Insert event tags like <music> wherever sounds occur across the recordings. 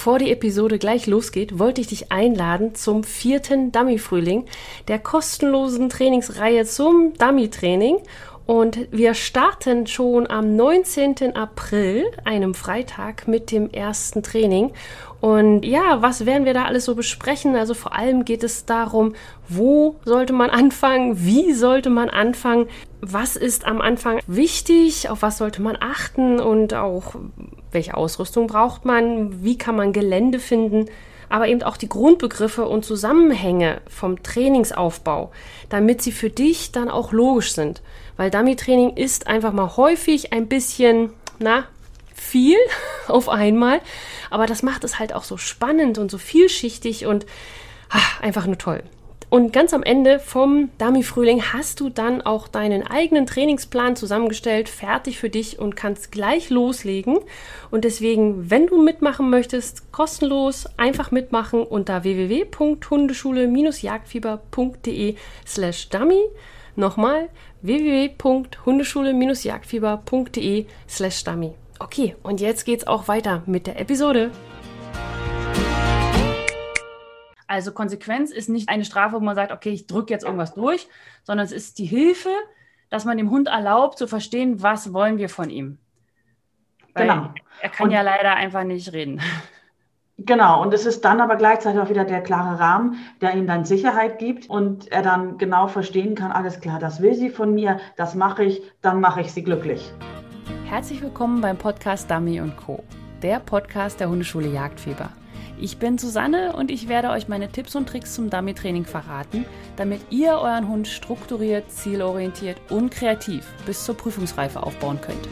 bevor die Episode gleich losgeht, wollte ich dich einladen zum vierten Dummy-Frühling, der kostenlosen Trainingsreihe zum Dummy-Training. Und wir starten schon am 19. April, einem Freitag, mit dem ersten Training. Und ja, was werden wir da alles so besprechen? Also vor allem geht es darum, wo sollte man anfangen? Wie sollte man anfangen? Was ist am Anfang wichtig? Auf was sollte man achten? Und auch, welche Ausrüstung braucht man? Wie kann man Gelände finden? aber eben auch die Grundbegriffe und Zusammenhänge vom Trainingsaufbau, damit sie für dich dann auch logisch sind. Weil Dummy-Training ist einfach mal häufig ein bisschen, na, viel <laughs> auf einmal. Aber das macht es halt auch so spannend und so vielschichtig und ach, einfach nur toll. Und ganz am Ende vom Dummy Frühling hast du dann auch deinen eigenen Trainingsplan zusammengestellt, fertig für dich und kannst gleich loslegen. Und deswegen, wenn du mitmachen möchtest, kostenlos einfach mitmachen unter www.hundeschule-jagdfieber.de slash dummy. Nochmal www.hundeschule-jagdfieber.de slash dummy. Okay, und jetzt geht's auch weiter mit der Episode. Also Konsequenz ist nicht eine Strafe, wo man sagt, okay, ich drücke jetzt irgendwas durch, sondern es ist die Hilfe, dass man dem Hund erlaubt zu verstehen, was wollen wir von ihm. Weil genau. Er kann und ja leider einfach nicht reden. <laughs> Genau, und es ist dann aber gleichzeitig auch wieder der klare Rahmen, der ihm dann Sicherheit gibt und er dann genau verstehen kann, alles klar, das will sie von mir, das mache ich, dann mache ich sie glücklich. Herzlich willkommen beim Podcast Dummy Co., der Podcast der Hundeschule Jagdfieber. Ich bin Susanne und ich werde euch meine Tipps und Tricks zum Dummy-Training verraten, damit ihr euren Hund strukturiert, zielorientiert und kreativ bis zur Prüfungsreife aufbauen könnt.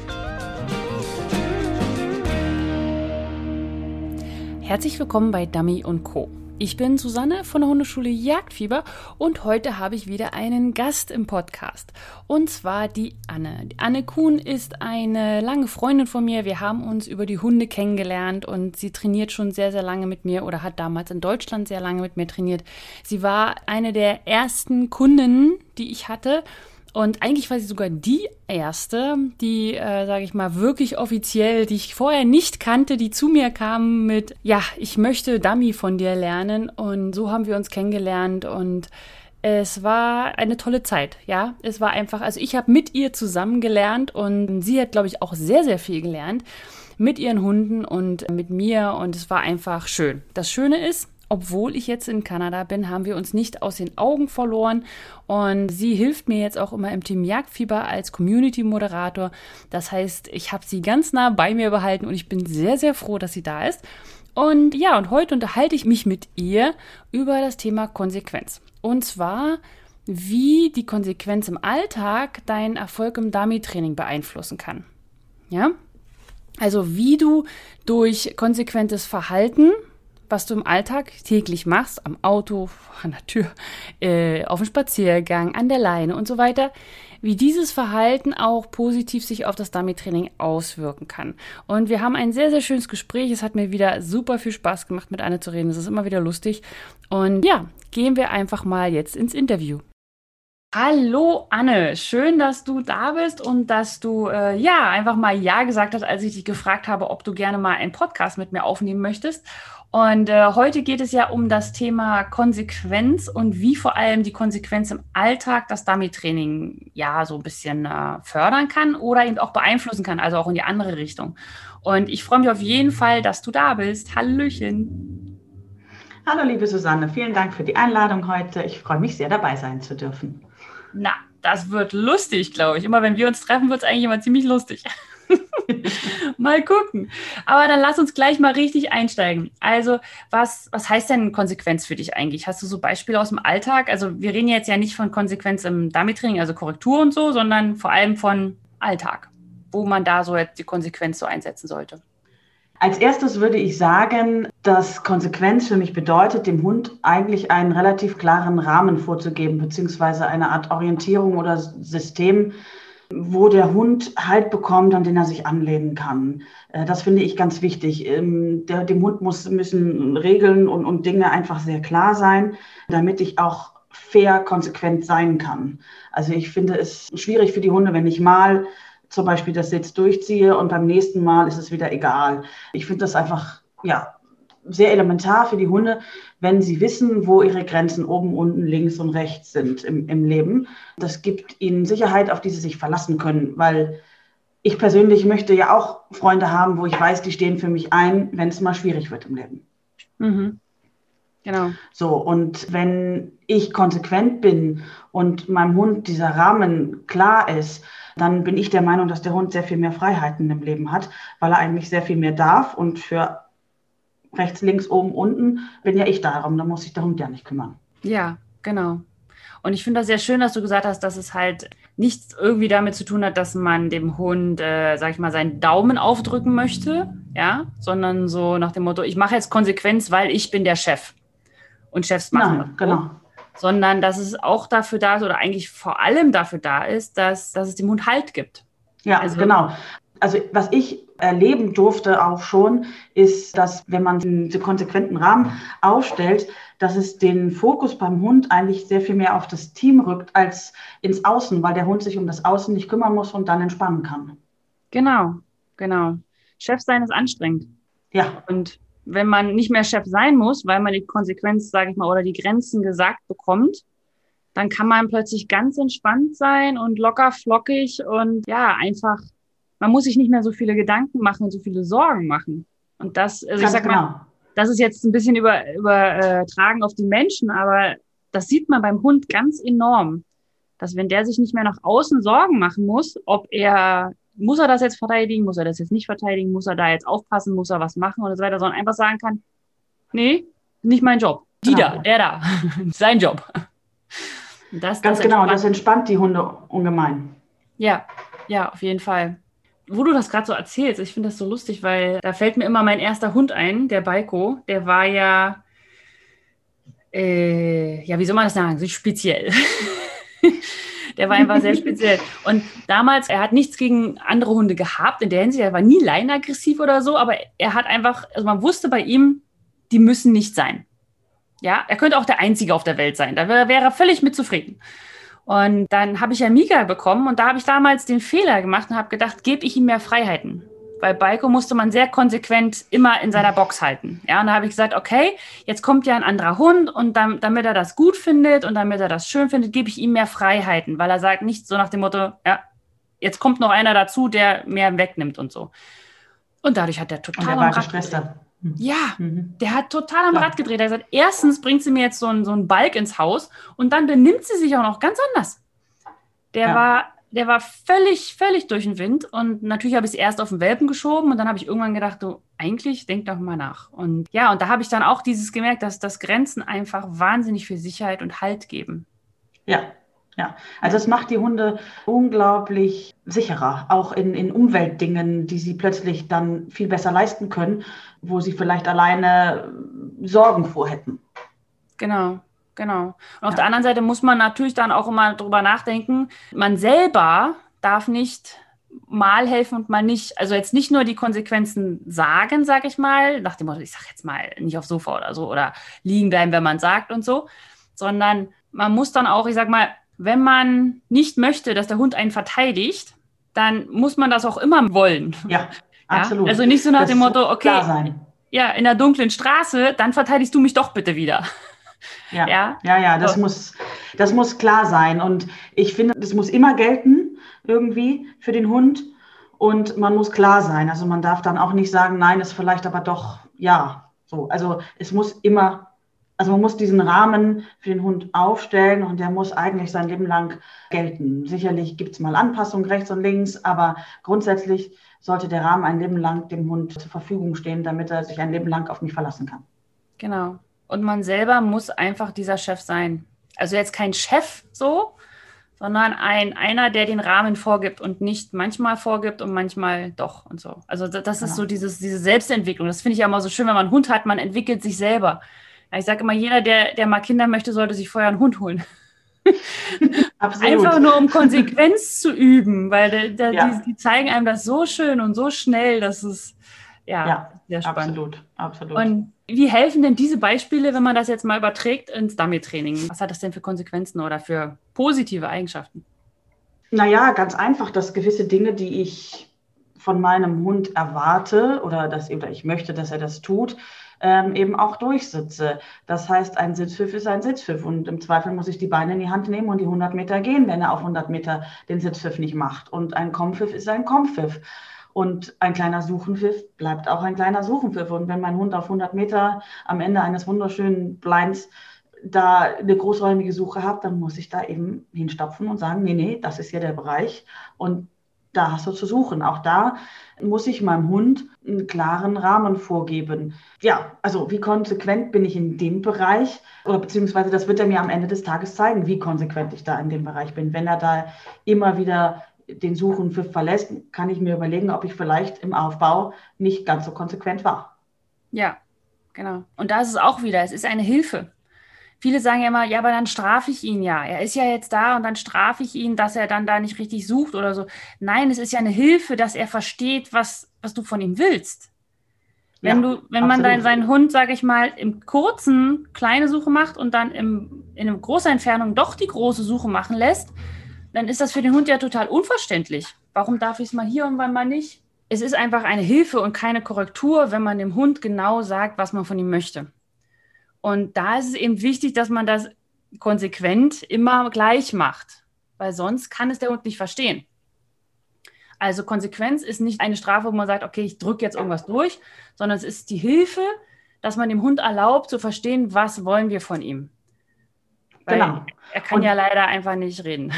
Herzlich willkommen bei Dummy Co. Ich bin Susanne von der Hundeschule Jagdfieber und heute habe ich wieder einen Gast im Podcast. Und zwar die Anne. Anne Kuhn ist eine lange Freundin von mir. Wir haben uns über die Hunde kennengelernt und sie trainiert schon sehr, sehr lange mit mir oder hat damals in Deutschland sehr lange mit mir trainiert. Sie war eine der ersten Kunden, die ich hatte und eigentlich war sie sogar die erste, die, äh, sage ich mal, wirklich offiziell, die ich vorher nicht kannte, die zu mir kam mit, ja, ich möchte Dummy von dir lernen. Und so haben wir uns kennengelernt und es war eine tolle Zeit, ja. Es war einfach, also ich habe mit ihr zusammen gelernt und sie hat, glaube ich, auch sehr, sehr viel gelernt mit ihren Hunden und mit mir und es war einfach schön. Das Schöne ist, obwohl ich jetzt in Kanada bin, haben wir uns nicht aus den Augen verloren. Und sie hilft mir jetzt auch immer im Team Jagdfieber als Community-Moderator. Das heißt, ich habe sie ganz nah bei mir behalten und ich bin sehr, sehr froh, dass sie da ist. Und ja, und heute unterhalte ich mich mit ihr über das Thema Konsequenz. Und zwar, wie die Konsequenz im Alltag deinen Erfolg im Dummy-Training beeinflussen kann. Ja? Also wie du durch konsequentes Verhalten was du im Alltag täglich machst, am Auto, an der Tür, äh, auf dem Spaziergang, an der Leine und so weiter, wie dieses Verhalten auch positiv sich auf das Dummy-Training auswirken kann. Und wir haben ein sehr, sehr schönes Gespräch. Es hat mir wieder super viel Spaß gemacht, mit Anne zu reden. Es ist immer wieder lustig. Und ja, gehen wir einfach mal jetzt ins Interview. Hallo Anne, schön, dass du da bist und dass du äh, ja einfach mal Ja gesagt hast, als ich dich gefragt habe, ob du gerne mal einen Podcast mit mir aufnehmen möchtest. Und äh, heute geht es ja um das Thema Konsequenz und wie vor allem die Konsequenz im Alltag das Dummy-Training ja so ein bisschen äh, fördern kann oder eben auch beeinflussen kann, also auch in die andere Richtung. Und ich freue mich auf jeden Fall, dass du da bist. Hallöchen. Hallo, liebe Susanne, vielen Dank für die Einladung heute. Ich freue mich sehr, dabei sein zu dürfen. Na, das wird lustig, glaube ich. Immer wenn wir uns treffen, wird es eigentlich immer ziemlich lustig. <laughs> mal gucken. Aber dann lass uns gleich mal richtig einsteigen. Also, was, was heißt denn Konsequenz für dich eigentlich? Hast du so Beispiele aus dem Alltag? Also, wir reden jetzt ja nicht von Konsequenz im Dummy-Training, also Korrektur und so, sondern vor allem von Alltag, wo man da so jetzt die Konsequenz so einsetzen sollte. Als erstes würde ich sagen, dass Konsequenz für mich bedeutet, dem Hund eigentlich einen relativ klaren Rahmen vorzugeben, beziehungsweise eine Art Orientierung oder System, wo der Hund Halt bekommt, an den er sich anlehnen kann. Äh, das finde ich ganz wichtig. Ähm, dem Hund muss, müssen Regeln und, und Dinge einfach sehr klar sein, damit ich auch fair konsequent sein kann. Also ich finde es schwierig für die Hunde, wenn ich mal zum Beispiel das Sitz durchziehe und beim nächsten Mal ist es wieder egal. Ich finde das einfach, ja, sehr elementar für die Hunde, wenn sie wissen, wo ihre Grenzen oben, unten, links und rechts sind im, im Leben. Das gibt ihnen Sicherheit, auf die sie sich verlassen können, weil ich persönlich möchte ja auch Freunde haben, wo ich weiß, die stehen für mich ein, wenn es mal schwierig wird im Leben. Mhm. Genau. So, und wenn ich konsequent bin und meinem Hund dieser Rahmen klar ist, dann bin ich der Meinung, dass der Hund sehr viel mehr Freiheiten im Leben hat, weil er eigentlich sehr viel mehr darf und für rechts, links, oben, unten bin ja ich darum, da muss sich der Hund ja nicht kümmern. Ja, genau. Und ich finde das sehr schön, dass du gesagt hast, dass es halt nichts irgendwie damit zu tun hat, dass man dem Hund, äh, sag ich mal, seinen Daumen aufdrücken möchte, ja, sondern so nach dem Motto, ich mache jetzt Konsequenz, weil ich bin der Chef. Und Chefs machen Nein, das. Genau. Sondern dass es auch dafür da ist oder eigentlich vor allem dafür da ist, dass, dass es dem Hund Halt gibt. Ja, also, genau. Also was ich erleben durfte auch schon, ist, dass wenn man den konsequenten Rahmen aufstellt, dass es den Fokus beim Hund eigentlich sehr viel mehr auf das Team rückt als ins Außen, weil der Hund sich um das Außen nicht kümmern muss und dann entspannen kann. Genau, genau. Chef sein ist anstrengend. Ja. Und wenn man nicht mehr Chef sein muss, weil man die Konsequenz, sage ich mal, oder die Grenzen gesagt bekommt, dann kann man plötzlich ganz entspannt sein und locker flockig und ja, einfach man muss sich nicht mehr so viele Gedanken machen und so viele Sorgen machen. Und das, also Ganz ich sag genau. mal, das ist jetzt ein bisschen über, übertragen auf die Menschen, aber das sieht man beim Hund ganz enorm, dass wenn der sich nicht mehr nach außen Sorgen machen muss, ob er, muss er das jetzt verteidigen, muss er das jetzt nicht verteidigen, muss er da jetzt aufpassen, muss er was machen und so weiter, sondern einfach sagen kann, nee, nicht mein Job. Die genau. da, der da, <laughs> sein Job. Das, Ganz das genau, das entspannt die Hunde ungemein. Ja, ja, auf jeden Fall wo du das gerade so erzählst, ich finde das so lustig, weil da fällt mir immer mein erster Hund ein, der Baiko. Der war ja, äh, ja, wie soll man das sagen, so speziell. <laughs> der war einfach sehr speziell. Und damals, er hat nichts gegen andere Hunde gehabt, in der Hinsicht, er war nie leinaggressiv oder so, aber er hat einfach, also man wusste bei ihm, die müssen nicht sein. Ja, er könnte auch der Einzige auf der Welt sein. Da wäre, wäre er völlig mit zufrieden. Und dann habe ich ja Mika bekommen und da habe ich damals den Fehler gemacht und habe gedacht, gebe ich ihm mehr Freiheiten. Weil Balko musste man sehr konsequent immer in seiner Box halten. Ja, und da habe ich gesagt, okay, jetzt kommt ja ein anderer Hund und dann, damit er das gut findet und damit er das schön findet, gebe ich ihm mehr Freiheiten, weil er sagt nicht so nach dem Motto, ja, jetzt kommt noch einer dazu, der mehr wegnimmt und so. Und dadurch hat er total und der war gestresst. Mhm. Ja, mhm. der hat total am ja. Rad gedreht. Er hat gesagt, erstens bringt sie mir jetzt so einen, so einen Balk ins Haus und dann benimmt sie sich auch noch ganz anders. Der ja. war, der war völlig, völlig durch den Wind und natürlich habe ich es erst auf den Welpen geschoben und dann habe ich irgendwann gedacht, du, eigentlich denk doch mal nach. Und ja, und da habe ich dann auch dieses gemerkt, dass das Grenzen einfach wahnsinnig viel Sicherheit und Halt geben. Ja, ja, also es macht die Hunde unglaublich sicherer, auch in, in Umweltdingen, die sie plötzlich dann viel besser leisten können, wo sie vielleicht alleine Sorgen vorhätten. Genau, genau. Und auf ja. der anderen Seite muss man natürlich dann auch immer drüber nachdenken, man selber darf nicht mal helfen und mal nicht, also jetzt nicht nur die Konsequenzen sagen, sage ich mal, nach dem Motto, ich sage jetzt mal nicht aufs Sofa oder so oder liegen bleiben, wenn man sagt und so, sondern man muss dann auch, ich sag mal, wenn man nicht möchte, dass der Hund einen verteidigt, dann muss man das auch immer wollen. Ja, absolut. Ja? Also nicht so nach das dem Motto, okay, ja, in der dunklen Straße, dann verteidigst du mich doch bitte wieder. Ja, ja, ja, ja das, so. muss, das muss klar sein. Und ich finde, das muss immer gelten, irgendwie für den Hund. Und man muss klar sein. Also man darf dann auch nicht sagen, nein, ist vielleicht aber doch ja. So, also es muss immer also man muss diesen Rahmen für den Hund aufstellen und der muss eigentlich sein Leben lang gelten. Sicherlich gibt es mal Anpassungen rechts und links, aber grundsätzlich sollte der Rahmen ein Leben lang dem Hund zur Verfügung stehen, damit er sich ein Leben lang auf mich verlassen kann. Genau. Und man selber muss einfach dieser Chef sein. Also jetzt kein Chef so, sondern ein, einer, der den Rahmen vorgibt und nicht manchmal vorgibt und manchmal doch und so. Also das ist genau. so dieses, diese Selbstentwicklung. Das finde ich ja immer so schön, wenn man einen Hund hat, man entwickelt sich selber. Ich sage immer, jeder, der, der mal Kinder möchte, sollte sich vorher einen Hund holen. <laughs> Absolut. Einfach nur um Konsequenz zu üben, weil der, der, ja. die, die, zeigen einem das so schön und so schnell, dass es ja, ja sehr spannend. Absolut, absolut. Und wie helfen denn diese Beispiele, wenn man das jetzt mal überträgt ins Dummy-Training? Was hat das denn für Konsequenzen oder für positive Eigenschaften? Naja, ganz einfach, dass gewisse Dinge, die ich von meinem Hund erwarte oder, dass, oder ich möchte, dass er das tut, ähm, eben auch durchsitze. Das heißt, ein Sitzpfiff ist ein Sitzpfiff und im Zweifel muss ich die Beine in die Hand nehmen und die 100 Meter gehen, wenn er auf 100 Meter den Sitzpfiff nicht macht. Und ein Kompfiff ist ein Kompfiff. Und ein kleiner Suchenpfiff bleibt auch ein kleiner Suchenpfiff. Und wenn mein Hund auf 100 Meter am Ende eines wunderschönen Blinds da eine großräumige Suche hat, dann muss ich da eben hinstopfen und sagen, nee, nee, das ist hier der Bereich und da hast du zu suchen. Auch da muss ich meinem Hund einen klaren Rahmen vorgeben. Ja, also wie konsequent bin ich in dem Bereich oder beziehungsweise das wird er mir am Ende des Tages zeigen, wie konsequent ich da in dem Bereich bin. Wenn er da immer wieder den Suchen für verlässt, kann ich mir überlegen, ob ich vielleicht im Aufbau nicht ganz so konsequent war. Ja, genau. Und da ist es auch wieder, es ist eine Hilfe. Viele sagen ja immer, ja, aber dann strafe ich ihn ja. Er ist ja jetzt da und dann strafe ich ihn, dass er dann da nicht richtig sucht oder so. Nein, es ist ja eine Hilfe, dass er versteht, was, was du von ihm willst. Wenn ja, du, wenn man dann seinen Hund, sage ich mal, im kurzen kleine Suche macht und dann im, in einer großen Entfernung doch die große Suche machen lässt, dann ist das für den Hund ja total unverständlich. Warum darf ich es mal hier und wann mal nicht? Es ist einfach eine Hilfe und keine Korrektur, wenn man dem Hund genau sagt, was man von ihm möchte. Und da ist es eben wichtig, dass man das konsequent immer gleich macht, weil sonst kann es der Hund nicht verstehen. Also Konsequenz ist nicht eine Strafe, wo man sagt, okay, ich drücke jetzt irgendwas durch, sondern es ist die Hilfe, dass man dem Hund erlaubt zu verstehen, was wollen wir von ihm. Weil genau. Er kann Und ja leider einfach nicht reden.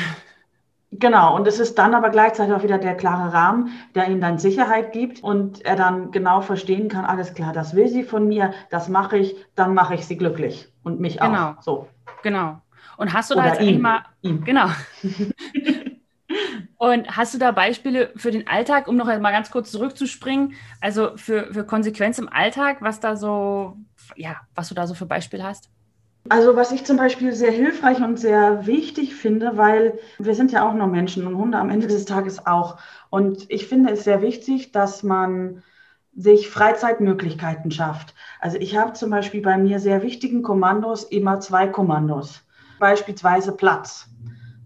Genau, und es ist dann aber gleichzeitig auch wieder der klare Rahmen, der ihm dann Sicherheit gibt und er dann genau verstehen kann, alles klar, das will sie von mir, das mache ich, dann mache ich sie glücklich und mich genau. auch. So. Genau. Und hast du Oder da jetzt mal, ihn. genau. <laughs> und hast du da Beispiele für den Alltag, um noch mal ganz kurz zurückzuspringen, also für, für Konsequenz im Alltag, was da so, ja, was du da so für Beispiele hast? Also was ich zum Beispiel sehr hilfreich und sehr wichtig finde, weil wir sind ja auch nur Menschen und Hunde am Ende des Tages auch. Und ich finde es sehr wichtig, dass man sich Freizeitmöglichkeiten schafft. Also ich habe zum Beispiel bei mir sehr wichtigen Kommandos immer zwei Kommandos. Beispielsweise Platz,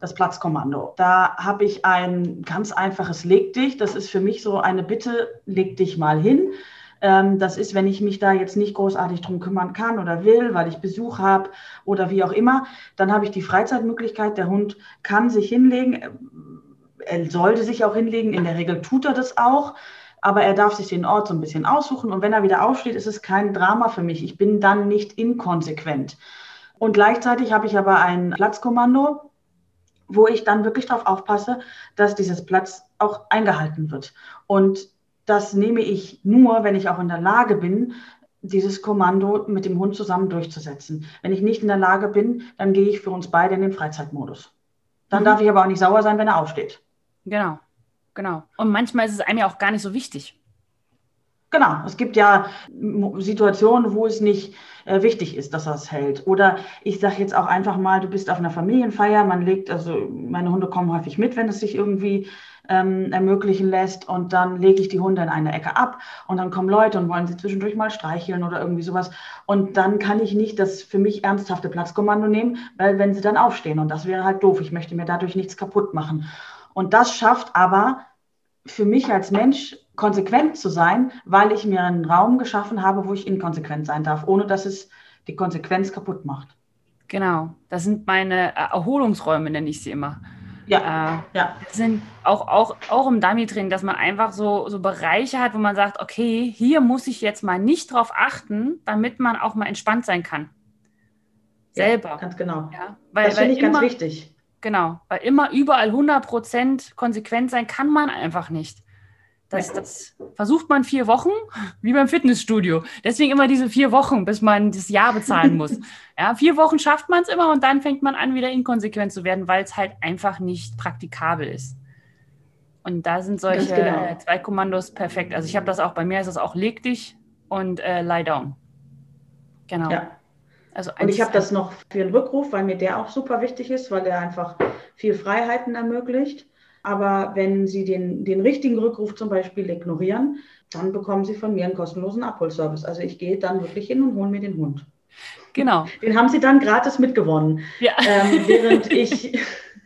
das Platzkommando. Da habe ich ein ganz einfaches Leg dich. Das ist für mich so eine Bitte, leg dich mal hin. Ähm, das ist, wenn ich mich da jetzt nicht großartig drum kümmern kann oder will, weil ich Besuch habe oder wie auch immer, dann habe ich die Freizeitmöglichkeit. Der Hund kann sich hinlegen. Er sollte sich auch hinlegen. In der Regel tut er das auch. Aber er darf sich den Ort so ein bisschen aussuchen. Und wenn er wieder aufsteht, ist es kein Drama für mich. Ich bin dann nicht inkonsequent. Und gleichzeitig habe ich aber ein Platzkommando, wo ich dann wirklich darauf aufpasse, dass dieses Platz auch eingehalten wird. Und das nehme ich nur, wenn ich auch in der Lage bin, dieses Kommando mit dem Hund zusammen durchzusetzen. Wenn ich nicht in der Lage bin, dann gehe ich für uns beide in den Freizeitmodus. Dann mhm. darf ich aber auch nicht sauer sein, wenn er aufsteht. Genau, genau. Und manchmal ist es einem ja auch gar nicht so wichtig. Genau, es gibt ja Situationen, wo es nicht äh, wichtig ist, dass er es hält. Oder ich sage jetzt auch einfach mal, du bist auf einer Familienfeier, man legt, also meine Hunde kommen häufig mit, wenn es sich irgendwie ähm, ermöglichen lässt. Und dann lege ich die Hunde in eine Ecke ab und dann kommen Leute und wollen sie zwischendurch mal streicheln oder irgendwie sowas. Und dann kann ich nicht das für mich ernsthafte Platzkommando nehmen, weil wenn sie dann aufstehen und das wäre halt doof. Ich möchte mir dadurch nichts kaputt machen. Und das schafft aber für mich als Mensch konsequent zu sein, weil ich mir einen Raum geschaffen habe, wo ich inkonsequent sein darf, ohne dass es die Konsequenz kaputt macht. Genau, das sind meine Erholungsräume, nenne ich sie immer. Ja, äh, ja. sind auch, auch, auch im Dummy-Training, dass man einfach so, so Bereiche hat, wo man sagt, okay, hier muss ich jetzt mal nicht drauf achten, damit man auch mal entspannt sein kann. Selber. Ja, ganz genau. Ja, weil, das finde ich immer, ganz wichtig. Genau, weil immer überall 100% konsequent sein kann man einfach nicht. Das, das, versucht man vier Wochen, wie beim Fitnessstudio. Deswegen immer diese vier Wochen, bis man das Jahr bezahlen <laughs> muss. Ja, vier Wochen schafft man es immer und dann fängt man an, wieder inkonsequent zu werden, weil es halt einfach nicht praktikabel ist. Und da sind solche genau. zwei Kommandos perfekt. Also ich habe das auch, bei mir ist es auch leg dich und äh, lie down. Genau. Ja. Also und ich habe das noch für den Rückruf, weil mir der auch super wichtig ist, weil der einfach viel Freiheiten ermöglicht. Aber wenn Sie den, den richtigen Rückruf zum Beispiel ignorieren, dann bekommen Sie von mir einen kostenlosen Abholservice. Also ich gehe dann wirklich hin und hole mir den Hund. Genau. Den haben Sie dann gratis mitgewonnen. Ja. Ähm, während ich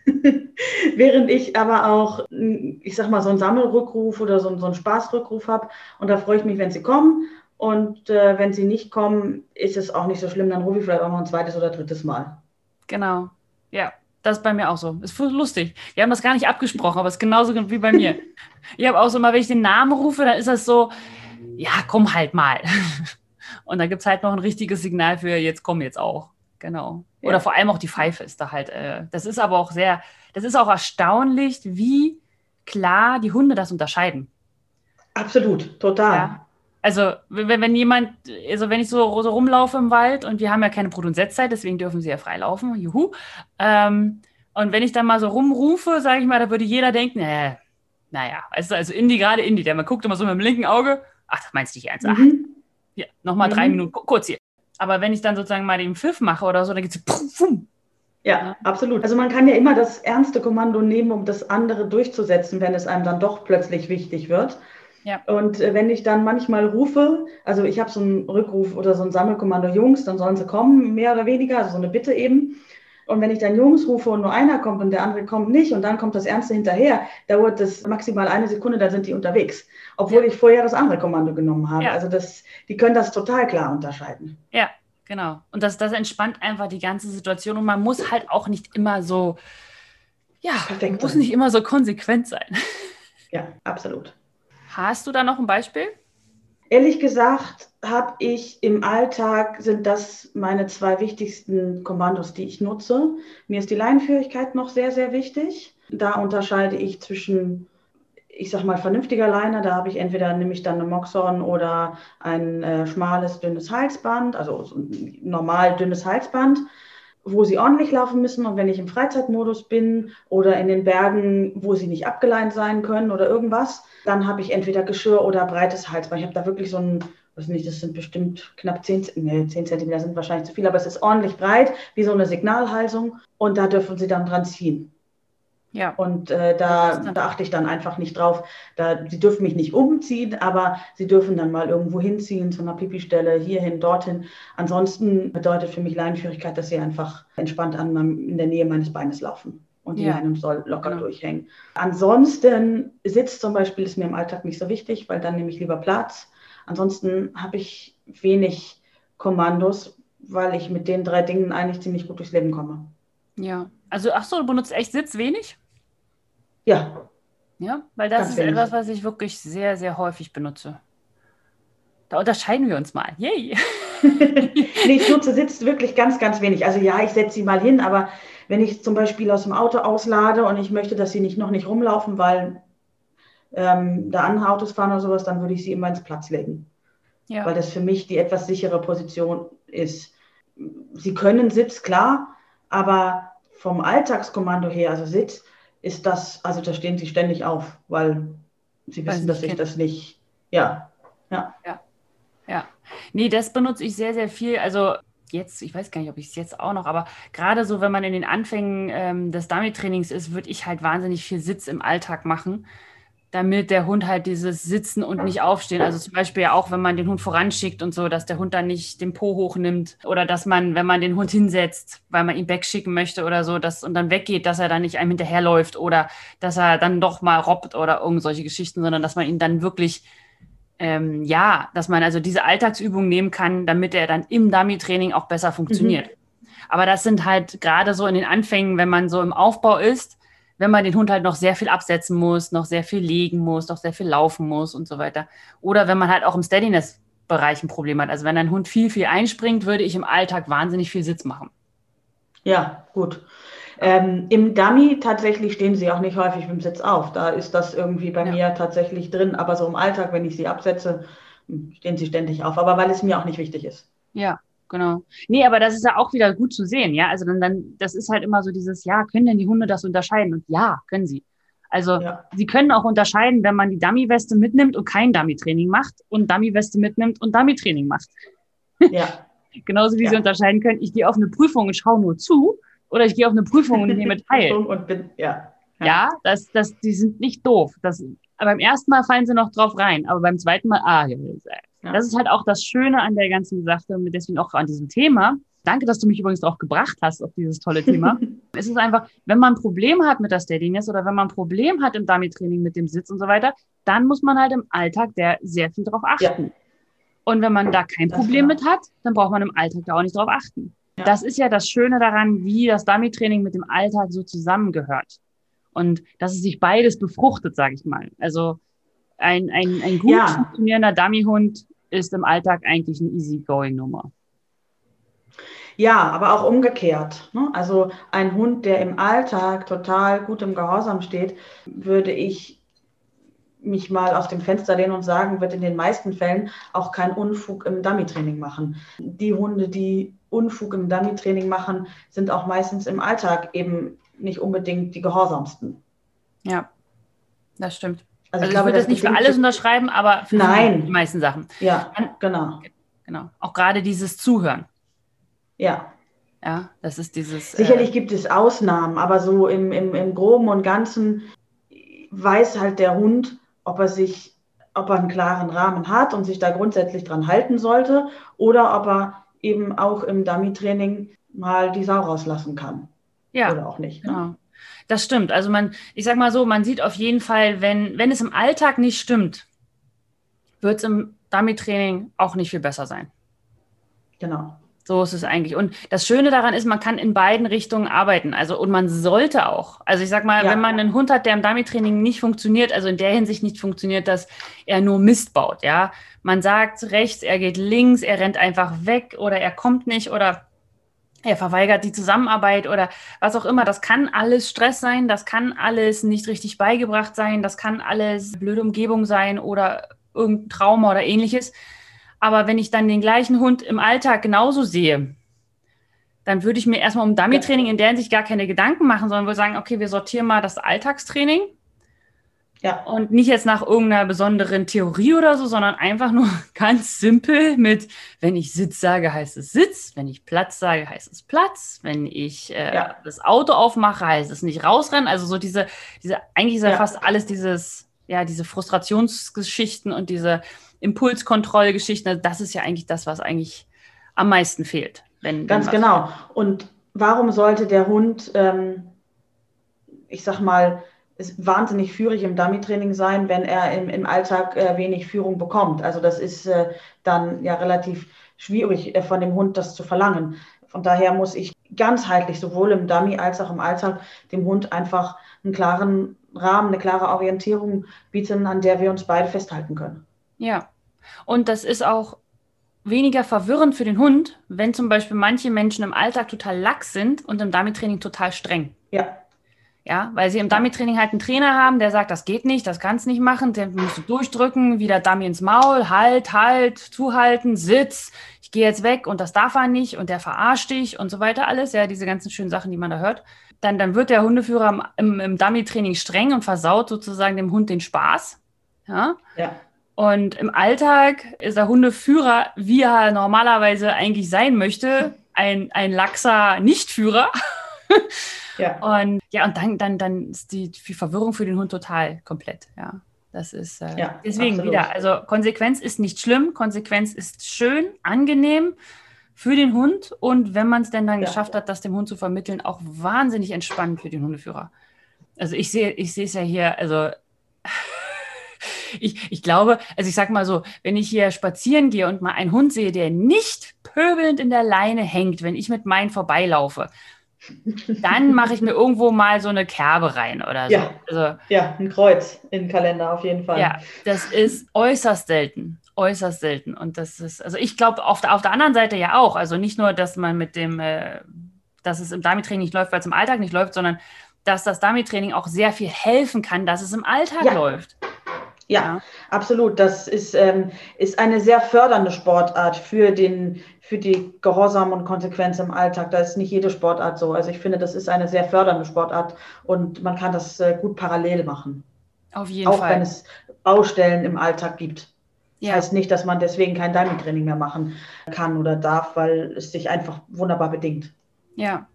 <laughs> Während ich aber auch, ich sag mal, so einen Sammelrückruf oder so, so einen Spaßrückruf habe. Und da freue ich mich, wenn sie kommen. Und äh, wenn sie nicht kommen, ist es auch nicht so schlimm. Dann rufe ich vielleicht auch noch ein zweites oder drittes Mal. Genau. Ja, das ist bei mir auch so. Ist lustig. Wir haben das gar nicht abgesprochen, aber es ist genauso wie bei mir. ich habe auch so mal, wenn ich den Namen rufe, dann ist das so, ja, komm halt mal. <laughs> Und dann gibt es halt noch ein richtiges Signal für jetzt komm jetzt auch. Genau. Oder ja. vor allem auch die Pfeife ist da halt. Äh, das ist aber auch sehr, das ist auch erstaunlich, wie klar die Hunde das unterscheiden. Absolut, total. Ja. Also, wenn, wenn jemand, also wenn ich so, so rumlaufe im Wald und wir haben ja keine Brut- und Setzzeit, deswegen dürfen sie ja frei laufen, juhu. Ähm, und wenn ich dann mal so rumrufe, sage ich mal, da würde jeder denken, äh, naja, also, also Indie, gerade Indie, der man guckt immer so mit dem linken Auge, ach, das meinst du nicht ernst, ach, mhm. hier, nochmal mhm. drei Minuten, kurz hier. Aber wenn ich dann sozusagen mal den Pfiff mache oder so, dann geht es ja, absolut. Also man kann ja immer das ernste Kommando nehmen, um das andere durchzusetzen, wenn es einem dann doch plötzlich wichtig wird. Ja. Und äh, wenn ich dann manchmal rufe, also ich habe so einen Rückruf oder so ein Sammelkommando Jungs, dann sollen sie kommen, mehr oder weniger, also so eine Bitte eben. Und wenn ich dann Jungs rufe und nur einer kommt und der andere kommt nicht und dann kommt das Ernste hinterher, dauert das maximal eine Sekunde, dann sind die unterwegs. Obwohl ja. ich vorher das andere Kommando genommen habe. Ja. Also das, die können das total klar unterscheiden. Ja, genau. Und das, das entspannt einfach die ganze Situation und man muss halt auch nicht immer so, ja, Perfekt muss sein. nicht immer so konsequent sein. Ja, absolut. Hast du da noch ein Beispiel? Ehrlich gesagt habe ich im Alltag, sind das meine zwei wichtigsten Kommandos, die ich nutze. Mir ist die Leinenführigkeit noch sehr, sehr wichtig. Da unterscheide ich zwischen, ich sag mal, vernünftiger Leine. Da habe ich entweder nämlich dann eine Moxon oder ein äh, schmales, dünnes Halsband, also normal dünnes Halsband wo sie ordentlich laufen müssen. Und wenn ich im Freizeitmodus bin oder in den Bergen, wo sie nicht abgeleint sein können oder irgendwas, dann habe ich entweder Geschirr oder breites Halsband. Ich habe da wirklich so ein, was nicht, das sind bestimmt knapp 10, nee, 10 Zentimeter sind wahrscheinlich zu viel, aber es ist ordentlich breit, wie so eine Signalhalsung. Und da dürfen sie dann dran ziehen. Ja. Und äh, da, da achte ich dann einfach nicht drauf. Da, sie dürfen mich nicht umziehen, aber sie dürfen dann mal irgendwo hinziehen, zu einer Pipi-Stelle, hierhin, dorthin. Ansonsten bedeutet für mich Leinenführigkeit, dass sie einfach entspannt an in der Nähe meines Beines laufen. Und die ja. Leine soll locker genau. durchhängen. Ansonsten Sitz zum Beispiel ist mir im Alltag nicht so wichtig, weil dann nehme ich lieber Platz. Ansonsten habe ich wenig Kommandos, weil ich mit den drei Dingen eigentlich ziemlich gut durchs Leben komme. Ja, also ach so, du benutzt echt Sitz wenig? Ja. Ja, weil das Ganz ist etwas, was ich wirklich sehr, sehr häufig benutze. Da unterscheiden wir uns mal. Yay! <laughs> nee, ich nutze Sitz wirklich ganz, ganz wenig. Also ja, ich setze sie mal hin, aber wenn ich zum Beispiel aus dem Auto auslade und ich möchte, dass sie nicht noch nicht rumlaufen, weil ähm, da andere Autos fahren oder sowas, dann würde ich sie immer ins Platz legen. Ja. Weil das für mich die etwas sichere Position ist. Sie können Sitz, klar, aber vom Alltagskommando her, also Sitz, ist das, also da stehen sie ständig auf, weil sie wissen, dass ich das nicht, ja, ja. Ja, ja. Nee, das benutze ich sehr, sehr viel. Also jetzt, ich weiß gar nicht, ob ich es jetzt auch noch, aber gerade so, wenn man in den Anfängen ähm, des Dummy-Trainings ist, würde ich halt wahnsinnig viel Sitz im Alltag machen damit der Hund halt dieses Sitzen und nicht aufstehen. Also zum Beispiel ja auch, wenn man den Hund voranschickt und so, dass der Hund dann nicht den Po hochnimmt oder dass man, wenn man den Hund hinsetzt, weil man ihn wegschicken möchte oder so, dass und dann weggeht, dass er dann nicht einem hinterherläuft oder dass er dann doch mal robbt oder irgend solche Geschichten, sondern dass man ihn dann wirklich ähm, ja, dass man also diese Alltagsübung nehmen kann, damit er dann im Dummy-Training auch besser funktioniert. Mhm. Aber das sind halt gerade so in den Anfängen, wenn man so im Aufbau ist, wenn man den Hund halt noch sehr viel absetzen muss, noch sehr viel legen muss, noch sehr viel laufen muss und so weiter. Oder wenn man halt auch im Steadiness-Bereich ein Problem hat. Also wenn ein Hund viel, viel einspringt, würde ich im Alltag wahnsinnig viel Sitz machen. Ja, gut. Ähm, Im Dummy tatsächlich stehen sie auch nicht häufig mit dem Sitz auf. Da ist das irgendwie bei ja. mir tatsächlich drin. Aber so im Alltag, wenn ich sie absetze, stehen sie ständig auf. Aber weil es mir auch nicht wichtig ist. Ja, genau. Nee, aber das ist ja auch wieder gut zu sehen, ja. Also dann, dann, das ist halt immer so dieses, ja, können denn die Hunde das unterscheiden? Und ja, können sie. Also ja. sie können auch unterscheiden, wenn man die Dummy-Weste mitnimmt und kein Dummy-Training macht und Dummy-Weste mitnimmt und Dummy-Training macht. <laughs> Ja. Genauso wie ja. sie unterscheiden können, ich gehe auf eine Prüfung und schaue nur zu oder ich gehe auf eine Prüfung und nehme teil. <laughs> und bin, ja. Ja, ja das, das, die sind nicht doof. Das, beim ersten Mal fallen sie noch drauf rein, aber beim zweiten Mal, ah, ja, ja. Das ist halt auch das Schöne an der ganzen Sache, deswegen auch an diesem Thema. Danke, dass du mich übrigens auch gebracht hast auf dieses tolle Thema. <laughs> es ist einfach, wenn man ein Problem hat mit der Steadiness oder wenn man ein Problem hat im Dummy-Training mit dem Sitz und so weiter, dann muss man halt im Alltag der sehr viel drauf achten. Ja. Und wenn man da kein Problem mit hat, dann braucht man im Alltag da auch nicht drauf achten. Ja. Das ist ja das Schöne daran, wie das Dummy-Training mit dem Alltag so zusammengehört. Und dass es sich beides befruchtet, sage ich mal. Also ein, ein, ein gut ja. funktionierender Dummy-Hund ist im Alltag eigentlich eine easy-going-Nummer. Ja, aber auch umgekehrt. Ne? Also ein Hund, der im Alltag total gut im Gehorsam steht, würde ich mich mal aus dem Fenster lehnen und sagen, wird in den meisten Fällen auch kein Unfug im Dummy-Training machen. Die Hunde, die Unfug im Dummy-Training machen, sind auch meistens im Alltag eben nicht unbedingt die gehorsamsten. Ja, das stimmt. Also, also ich, glaube, ich würde das nicht für alles unterschreiben, aber für Nein. die meisten Sachen. Ja, genau. Genau. Auch gerade dieses Zuhören. Ja. Ja, das ist dieses. Sicherlich äh, gibt es Ausnahmen, aber so im, im, im Groben und Ganzen weiß halt der Hund, ob er sich, ob er einen klaren Rahmen hat und sich da grundsätzlich dran halten sollte oder ob er eben auch im Dummy-Training mal die Sau rauslassen kann. Ja. Oder auch nicht. Ne? Genau. Das stimmt. Also man, ich sag mal so, man sieht auf jeden Fall, wenn, wenn es im Alltag nicht stimmt, wird es im Dummy-Training auch nicht viel besser sein. Genau. So ist es eigentlich. Und das Schöne daran ist, man kann in beiden Richtungen arbeiten. Also, und man sollte auch. Also, ich sag mal, ja. wenn man einen Hund hat, der im Dummy-Training nicht funktioniert, also in der Hinsicht nicht funktioniert, dass er nur Mist baut, ja. Man sagt rechts, er geht links, er rennt einfach weg oder er kommt nicht oder er verweigert die Zusammenarbeit oder was auch immer. Das kann alles Stress sein, das kann alles nicht richtig beigebracht sein, das kann alles blöde Umgebung sein oder irgendein Trauma oder ähnliches. Aber wenn ich dann den gleichen Hund im Alltag genauso sehe, dann würde ich mir erstmal um Dummy-Training in der Hinsicht gar keine Gedanken machen, sondern würde sagen, okay, wir sortieren mal das Alltagstraining. Ja. Und nicht jetzt nach irgendeiner besonderen Theorie oder so, sondern einfach nur <laughs> ganz simpel mit, wenn ich Sitz sage, heißt es Sitz, wenn ich Platz sage, heißt es Platz, wenn ich äh, ja. das Auto aufmache, heißt es nicht rausrennen. Also so diese, diese, eigentlich ist ja, ja fast alles dieses, ja, diese Frustrationsgeschichten und diese Impulskontrollgeschichten, also das ist ja eigentlich das, was eigentlich am meisten fehlt. Wenn, Ganz wenn genau. Und warum sollte der Hund, ähm, ich sag mal, ist wahnsinnig führig im Dummy-Training sein, wenn er im, im Alltag äh, wenig Führung bekommt. Also das ist äh, dann ja relativ schwierig äh, von dem Hund das zu verlangen. Von daher muss ich ganzheitlich sowohl im Dummy als auch im Alltag dem Hund einfach einen klaren Rahmen, eine klare Orientierung bieten, an der wir uns beide festhalten können. Ja. Und das ist auch weniger verwirrend für den Hund, wenn zum Beispiel manche Menschen im Alltag total lax sind und im Dummy-Training total streng. Ja. Ja, weil sie im Dummy-Training halt einen Trainer haben, der sagt, das geht nicht, das kannst du nicht machen, den musst du durchdrücken, wieder Dummy ins Maul, halt, halt, zuhalten, sitz, ich gehe jetzt weg und das darf er nicht und der verarscht dich und so weiter alles, ja, diese ganzen schönen Sachen, die man da hört. Dann, dann wird der Hundeführer im, im Dummy-Training streng und versaut sozusagen dem Hund den Spaß. Ja. ja. Und im Alltag ist der Hundeführer, wie er normalerweise eigentlich sein möchte, ein, ein laxer Nichtführer. <laughs> ja. <laughs> Und ja, und dann, dann, dann ist die, die Verwirrung für den Hund total komplett, ja. Das ist äh, ja, deswegen absolut. wieder. Also Konsequenz ist nicht schlimm, Konsequenz ist schön, angenehm für den Hund und wenn man es denn dann ja. geschafft hat, das dem Hund zu vermitteln, auch wahnsinnig entspannend für den Hundeführer. Also ich sehe, ich sehe es ja hier, also <laughs> ich, ich glaube, also ich sag mal so, wenn ich hier spazieren gehe und mal einen Hund sehe, der nicht pöbelnd in der Leine hängt, wenn ich mit meinen vorbeilaufe, dann mache ich mir irgendwo mal so eine Kerbe rein oder so. Ja, also, ja ein Kreuz in den Kalender auf jeden Fall. Ja, das ist äußerst selten. Äußerst selten. Und das ist, also ich glaube, auf der, auf der anderen Seite ja auch. Also nicht nur, dass man mit dem, äh, dass es im Dummy-Training nicht läuft, weil es im Alltag nicht läuft, sondern dass das Dummy-Training auch sehr viel helfen kann, dass es im Alltag ja. läuft. Ja, ja, absolut. Das ist, ähm, ist eine sehr fördernde Sportart für, den, für die Gehorsam und Konsequenz im Alltag. Da ist nicht jede Sportart so. Also ich finde, das ist eine sehr fördernde Sportart und man kann das äh, gut parallel machen. Auf jeden Auch Fall. Auch wenn es Baustellen im Alltag gibt. Das ja. heißt nicht, dass man deswegen kein Diamond-Training mehr machen kann oder darf, weil es sich einfach wunderbar bedingt. Ja,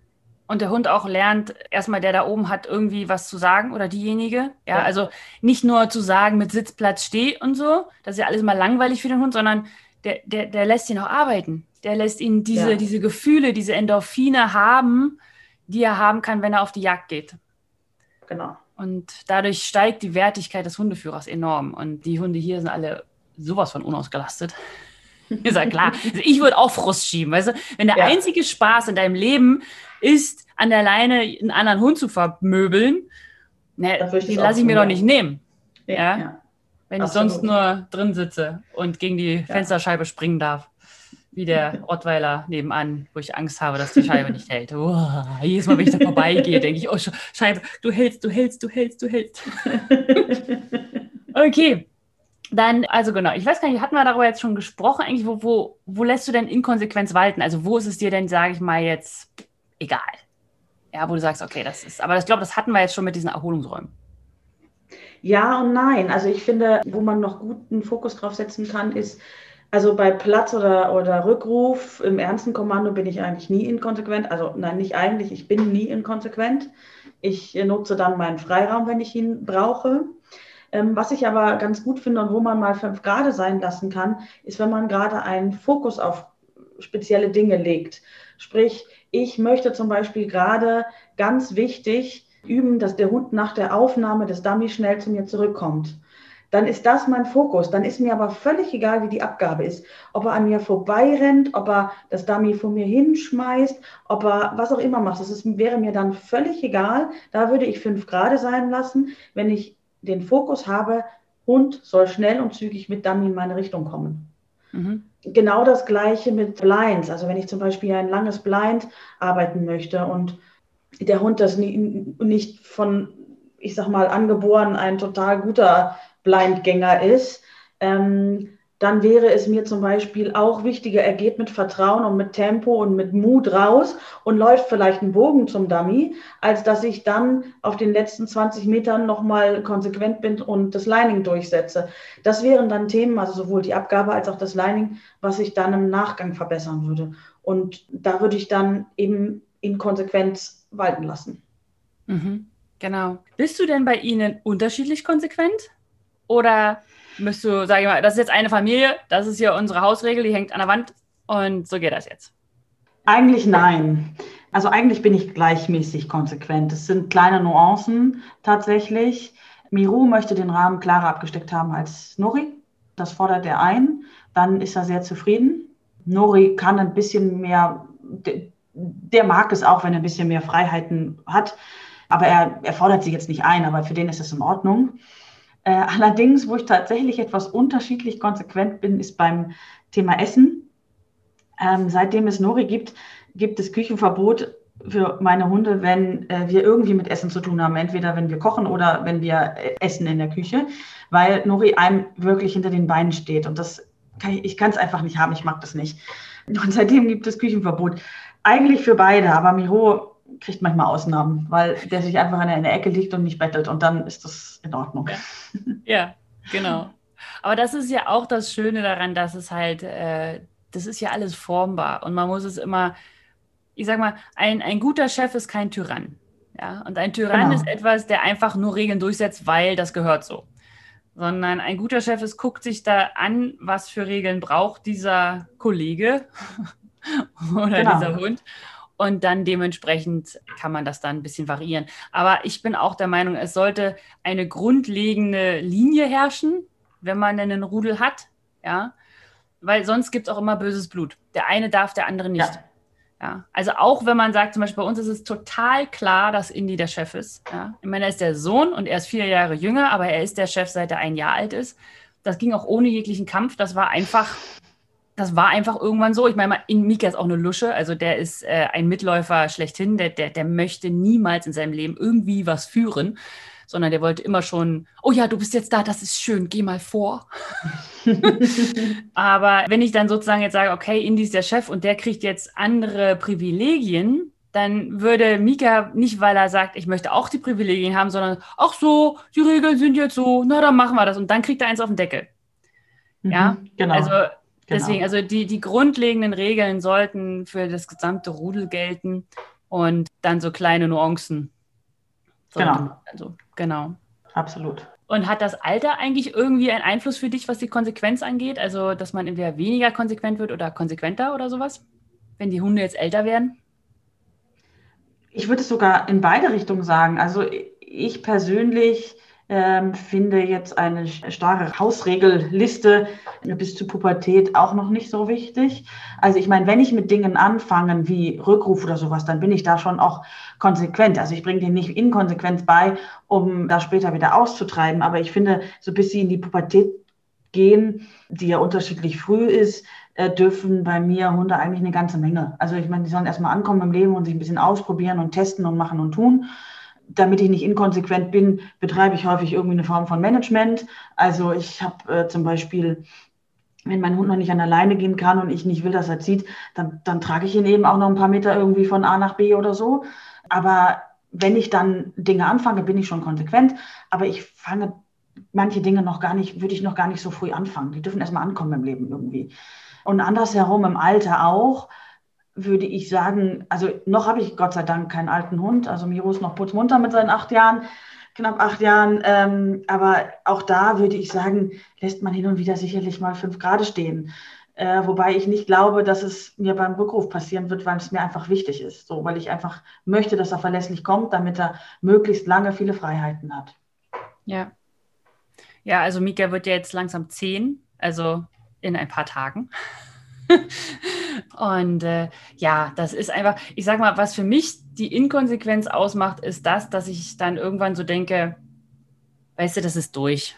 und der Hund auch lernt, erstmal der da oben hat irgendwie was zu sagen oder diejenige. Ja, ja. also nicht nur zu sagen mit Sitzplatz steh und so, das ist ja alles mal langweilig für den Hund, sondern der, der, der lässt ihn auch arbeiten. Der lässt ihn diese, ja. diese Gefühle, diese Endorphine haben, die er haben kann, wenn er auf die Jagd geht. Genau. Und dadurch steigt die Wertigkeit des Hundeführers enorm. Und die Hunde hier sind alle sowas von unausgelastet. <laughs> Ist ja klar. Also ich würde auch Frust schieben. Weißt du, wenn der ja. einzige Spaß in deinem Leben ist, an der Leine einen anderen Hund zu vermöbeln, ne, den lasse ich mir doch nicht nehmen. Ja. ja. Wenn Absolut. ich sonst nur drin sitze und gegen die Fensterscheibe springen darf. Wie der <laughs> Rottweiler nebenan, wo ich Angst habe, dass die Scheibe nicht hält. Oh, jedes Mal, wenn ich da vorbeigehe, denke ich, oh, Scheibe, du hältst, du hältst, du hältst, du hältst. <laughs> okay. Dann, also genau, ich weiß gar nicht, hatten wir darüber jetzt schon gesprochen, eigentlich, wo, wo, wo lässt du denn Inkonsequenz walten? Also wo ist es dir denn, sage ich mal, jetzt egal? Ja, wo du sagst, okay, das ist, aber ich glaube, das hatten wir jetzt schon mit diesen Erholungsräumen. Ja und nein. Also ich finde, wo man noch guten Fokus drauf setzen kann, ist, also bei Platz oder, oder Rückruf im ernsten Kommando bin ich eigentlich nie inkonsequent. Also nein, nicht eigentlich, ich bin nie inkonsequent. Ich nutze dann meinen Freiraum, wenn ich ihn brauche. Ähm, was ich aber ganz gut finde und wo man mal fünf Grade sein lassen kann, ist, wenn man gerade einen Fokus auf spezielle Dinge legt. Sprich, ich möchte zum Beispiel gerade ganz wichtig üben, dass der Hund nach der Aufnahme des Dummy schnell zu mir zurückkommt. Dann ist das mein Fokus. Dann ist mir aber völlig egal, wie die Abgabe ist. Ob er an mir vorbeirennt, ob er das Dummy vor mir hinschmeißt, ob er was auch immer macht. Das ist, wäre mir dann völlig egal. Da würde ich fünf Grade sein lassen, wenn ich den Fokus habe, Hund soll schnell und zügig mit Dummy in meine Richtung kommen. Mhm. Genau das gleiche mit Blinds. Also wenn ich zum Beispiel ein langes Blind arbeiten möchte und der Hund das nie, nicht von, ich sag mal, angeboren ein total guter Blindgänger ist, ähm, dann wäre es mir zum Beispiel auch wichtiger, er geht mit Vertrauen und mit Tempo und mit Mut raus und läuft vielleicht einen Bogen zum Dummy, als dass ich dann auf den letzten 20 Metern nochmal konsequent bin und das Lining durchsetze. Das wären dann Themen, also sowohl die Abgabe als auch das Lining, was ich dann im Nachgang verbessern würde. Und da würde ich dann eben in Konsequenz walten lassen. Mhm, genau. Bist du denn bei Ihnen unterschiedlich konsequent? Oder müsst du, sage ich mal, das ist jetzt eine Familie, das ist hier unsere Hausregel, die hängt an der Wand und so geht das jetzt? Eigentlich nein. Also eigentlich bin ich gleichmäßig konsequent. Es sind kleine Nuancen tatsächlich. Miru möchte den Rahmen klarer abgesteckt haben als Nori. Das fordert er ein. Dann ist er sehr zufrieden. Nori kann ein bisschen mehr, der mag es auch, wenn er ein bisschen mehr Freiheiten hat. Aber er, er fordert sie jetzt nicht ein, aber für den ist es in Ordnung. Äh, allerdings, wo ich tatsächlich etwas unterschiedlich konsequent bin, ist beim Thema Essen. Ähm, seitdem es Nori gibt, gibt es Küchenverbot für meine Hunde, wenn äh, wir irgendwie mit Essen zu tun haben. Entweder wenn wir kochen oder wenn wir äh, essen in der Küche, weil Nori einem wirklich hinter den Beinen steht. Und das kann ich, ich kann es einfach nicht haben, ich mag das nicht. Und seitdem gibt es Küchenverbot. Eigentlich für beide, aber Miro kriegt manchmal Ausnahmen, weil der sich einfach in der Ecke liegt und nicht bettelt und dann ist das in Ordnung. Ja, genau. Aber das ist ja auch das Schöne daran, dass es halt, äh, das ist ja alles formbar und man muss es immer, ich sag mal, ein, ein guter Chef ist kein Tyrann. Ja, und ein Tyrann genau. ist etwas, der einfach nur Regeln durchsetzt, weil das gehört so. Sondern ein guter Chef ist, guckt sich da an, was für Regeln braucht dieser Kollege <laughs> oder genau. dieser Hund und dann dementsprechend kann man das dann ein bisschen variieren. Aber ich bin auch der Meinung, es sollte eine grundlegende Linie herrschen, wenn man denn einen Rudel hat, ja, weil sonst gibt es auch immer böses Blut. Der eine darf, der andere nicht. Ja. Ja, also auch wenn man sagt, zum Beispiel bei uns ist es total klar, dass Indy der Chef ist. Ja. Ich meine, er ist der Sohn und er ist vier Jahre jünger, aber er ist der Chef, seit er ein Jahr alt ist. Das ging auch ohne jeglichen Kampf. Das war einfach das war einfach irgendwann so. Ich meine, in Mika ist auch eine Lusche, also der ist äh, ein Mitläufer schlechthin, der, der, der möchte niemals in seinem Leben irgendwie was führen, sondern der wollte immer schon, oh ja, du bist jetzt da, das ist schön, geh mal vor. <laughs> Aber wenn ich dann sozusagen jetzt sage, okay, Indy ist der Chef und der kriegt jetzt andere Privilegien, dann würde Mika nicht, weil er sagt, ich möchte auch die Privilegien haben, sondern, ach so, die Regeln sind jetzt so, na dann machen wir das. Und dann kriegt er eins auf den Deckel. Ja, mhm, genau. Also Genau. Deswegen, also die, die grundlegenden Regeln sollten für das gesamte Rudel gelten und dann so kleine Nuancen. Genau. Also, genau. Absolut. Und hat das Alter eigentlich irgendwie einen Einfluss für dich, was die Konsequenz angeht? Also, dass man entweder weniger konsequent wird oder konsequenter oder sowas? Wenn die Hunde jetzt älter werden? Ich würde es sogar in beide Richtungen sagen. Also, ich persönlich ähm, finde jetzt eine starre Hausregelliste bis zur Pubertät auch noch nicht so wichtig. Also ich meine, wenn ich mit Dingen anfange wie Rückruf oder sowas, dann bin ich da schon auch konsequent. Also ich bringe denen nicht Inkonsequenz bei, um da später wieder auszutreiben. Aber ich finde, so bis sie in die Pubertät gehen, die ja unterschiedlich früh ist, äh, dürfen bei mir Hunde eigentlich eine ganze Menge. Also ich meine, die sollen erstmal ankommen im Leben und sich ein bisschen ausprobieren und testen und machen und tun damit ich nicht inkonsequent bin, betreibe ich häufig irgendwie eine Form von Management. Also ich habe äh, zum Beispiel, wenn mein Hund noch nicht an der Leine gehen kann und ich nicht will, dass er zieht, dann, dann trage ich ihn eben auch noch ein paar Meter irgendwie von A nach B oder so. Aber wenn ich dann Dinge anfange, bin ich schon konsequent. Aber ich fange manche Dinge noch gar nicht, würde ich noch gar nicht so früh anfangen. Die dürfen erstmal ankommen im Leben irgendwie. Und andersherum im Alter auch würde ich sagen, also noch habe ich Gott sei Dank keinen alten Hund. Also Miro ist noch putzmunter mit seinen acht Jahren, knapp acht Jahren. Ähm, aber auch da würde ich sagen, lässt man hin und wieder sicherlich mal fünf Grad stehen. Äh, wobei ich nicht glaube, dass es mir beim Rückruf passieren wird, weil es mir einfach wichtig ist. So, weil ich einfach möchte, dass er verlässlich kommt, damit er möglichst lange viele Freiheiten hat. Ja. Ja, also Mika wird ja jetzt langsam zehn, also in ein paar Tagen. <laughs> Und äh, ja, das ist einfach, ich sag mal, was für mich die Inkonsequenz ausmacht, ist das, dass ich dann irgendwann so denke, weißt du, das ist durch.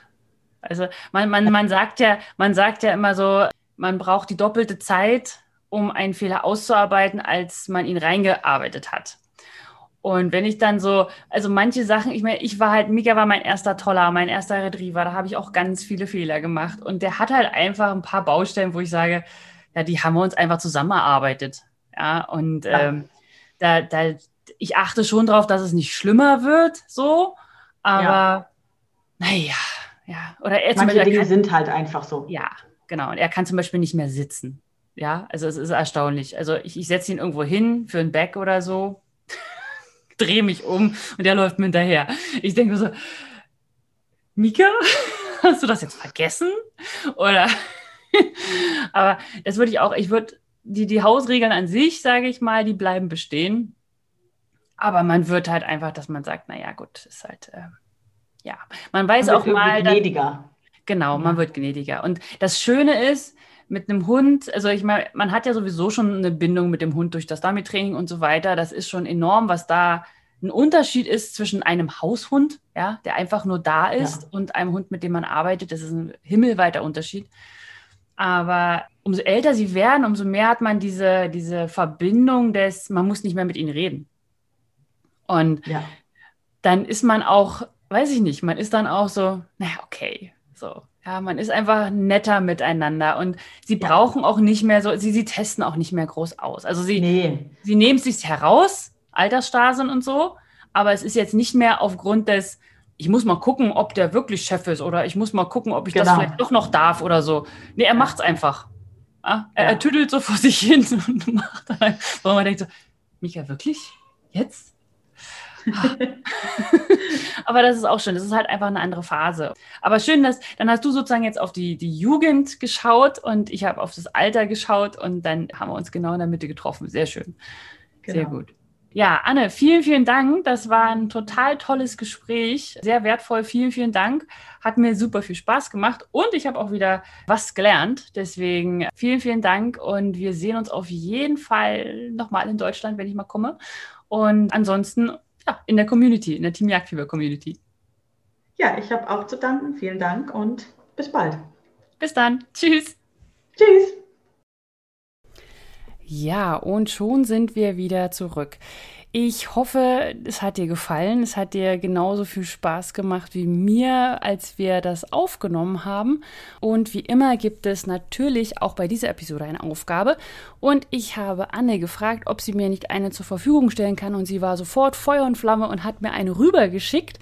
Also man, man, man sagt ja, man sagt ja immer so, man braucht die doppelte Zeit, um einen Fehler auszuarbeiten, als man ihn reingearbeitet hat. Und wenn ich dann so, also manche Sachen, ich meine, ich war halt, Mika war mein erster Toller, mein erster Retriever, da habe ich auch ganz viele Fehler gemacht. Und der hat halt einfach ein paar Baustellen, wo ich sage, ja, die haben wir uns einfach zusammengearbeitet. Ja, und. Ähm, da, da, ich achte schon darauf, dass es nicht schlimmer wird, so, aber ja. naja, ja. Oder er Manche Beispiel, Dinge kann, sind halt einfach so. Ja, genau. Und er kann zum Beispiel nicht mehr sitzen. Ja, also es ist erstaunlich. Also ich, ich setze ihn irgendwo hin für ein Back oder so, <laughs> drehe mich um und der läuft mir hinterher. Ich denke so, Mika, <laughs> hast du das jetzt vergessen? Oder <laughs> Aber das würde ich auch, ich würde, die, die Hausregeln an sich, sage ich mal, die bleiben bestehen. Aber man wird halt einfach, dass man sagt, naja, gut, ist halt, äh, ja. Man weiß man auch mal. Gnädiger. Dann, genau, ja. man wird gnädiger. Und das Schöne ist, mit einem Hund, also ich meine, man hat ja sowieso schon eine Bindung mit dem Hund durch das Dummy-Training und so weiter. Das ist schon enorm, was da ein Unterschied ist zwischen einem Haushund, ja, der einfach nur da ist, ja. und einem Hund, mit dem man arbeitet. Das ist ein himmelweiter Unterschied. Aber umso älter sie werden, umso mehr hat man diese, diese Verbindung des, man muss nicht mehr mit ihnen reden. Und ja. dann ist man auch, weiß ich nicht, man ist dann auch so, naja, okay, so. Ja, man ist einfach netter miteinander und sie ja. brauchen auch nicht mehr so, sie, sie testen auch nicht mehr groß aus. Also sie, nee. sie nehmen es sich heraus, Altersstarrsinn und so, aber es ist jetzt nicht mehr aufgrund des, ich muss mal gucken, ob der wirklich Chef ist oder ich muss mal gucken, ob ich genau. das vielleicht doch noch darf oder so. Nee, er ja. macht's einfach. Ja? Er, er, tüdelt so vor sich hin <laughs> und macht dann, wo man denkt so, Mika, wirklich? Jetzt? <laughs> Aber das ist auch schön. Das ist halt einfach eine andere Phase. Aber schön, dass dann hast du sozusagen jetzt auf die, die Jugend geschaut und ich habe auf das Alter geschaut und dann haben wir uns genau in der Mitte getroffen. Sehr schön. Genau. Sehr gut. Ja, Anne, vielen, vielen Dank. Das war ein total tolles Gespräch. Sehr wertvoll. Vielen, vielen Dank. Hat mir super viel Spaß gemacht und ich habe auch wieder was gelernt. Deswegen vielen, vielen Dank und wir sehen uns auf jeden Fall nochmal in Deutschland, wenn ich mal komme. Und ansonsten ja, in der Community, in der Team Jagdfieber Community. Ja, ich habe auch zu danken. Vielen Dank und bis bald. Bis dann. Tschüss. Tschüss. Ja, und schon sind wir wieder zurück. Ich hoffe, es hat dir gefallen. Es hat dir genauso viel Spaß gemacht wie mir, als wir das aufgenommen haben. Und wie immer gibt es natürlich auch bei dieser Episode eine Aufgabe. Und ich habe Anne gefragt, ob sie mir nicht eine zur Verfügung stellen kann. Und sie war sofort Feuer und Flamme und hat mir eine rübergeschickt.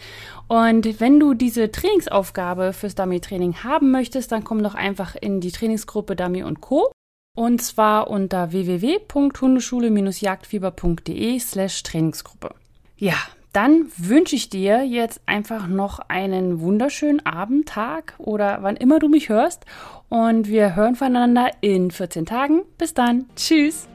Und wenn du diese Trainingsaufgabe fürs Dummy-Training haben möchtest, dann komm doch einfach in die Trainingsgruppe Dummy und Co. Und zwar unter www.hundeschule-jagdfieber.de slash Trainingsgruppe. Ja, dann wünsche ich dir jetzt einfach noch einen wunderschönen Abend, Tag oder wann immer du mich hörst. Und wir hören voneinander in 14 Tagen. Bis dann. Tschüss.